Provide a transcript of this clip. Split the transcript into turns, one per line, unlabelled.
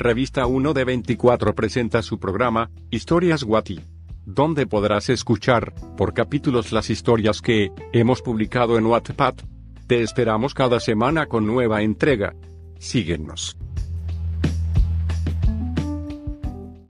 Revista 1 de 24 presenta su programa, Historias Guati, donde podrás escuchar, por capítulos, las historias que hemos publicado en Wattpad. Te esperamos cada semana con nueva entrega. Síguenos.